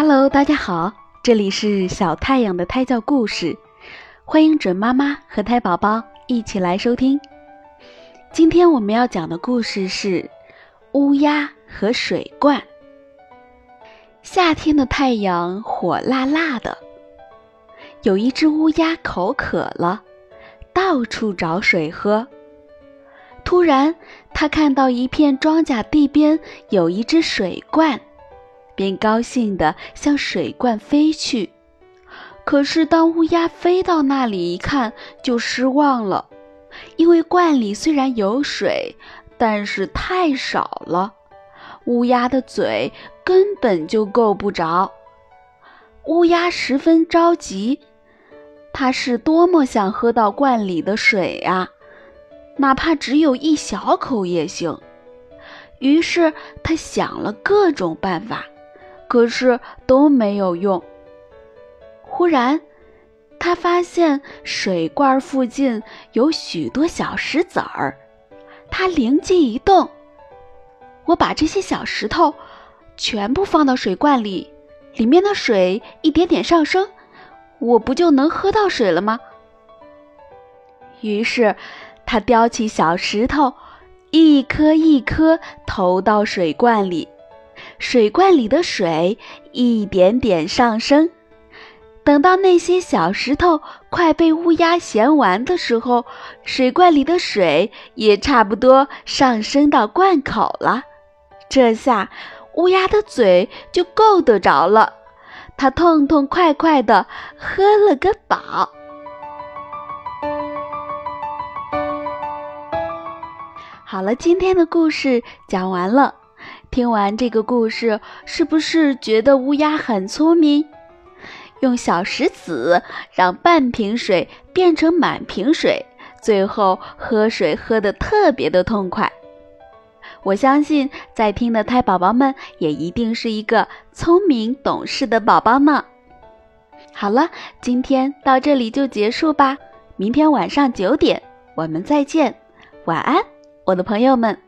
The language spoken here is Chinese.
Hello，大家好，这里是小太阳的胎教故事，欢迎准妈妈和胎宝宝一起来收听。今天我们要讲的故事是乌鸦和水罐。夏天的太阳火辣辣的，有一只乌鸦口渴了，到处找水喝。突然，他看到一片庄稼地边有一只水罐。便高兴地向水罐飞去，可是当乌鸦飞到那里一看，就失望了，因为罐里虽然有水，但是太少了，乌鸦的嘴根本就够不着。乌鸦十分着急，它是多么想喝到罐里的水呀，哪怕只有一小口也行。于是它想了各种办法。可是都没有用。忽然，他发现水罐附近有许多小石子儿，他灵机一动：“我把这些小石头全部放到水罐里，里面的水一点点上升，我不就能喝到水了吗？”于是，他叼起小石头，一颗一颗投到水罐里。水罐里的水一点点上升，等到那些小石头快被乌鸦衔完的时候，水罐里的水也差不多上升到罐口了。这下乌鸦的嘴就够得着了，它痛痛快快地喝了个饱。好了，今天的故事讲完了。听完这个故事，是不是觉得乌鸦很聪明？用小石子让半瓶水变成满瓶水，最后喝水喝得特别的痛快。我相信在听的胎宝宝们也一定是一个聪明懂事的宝宝呢。好了，今天到这里就结束吧。明天晚上九点我们再见，晚安，我的朋友们。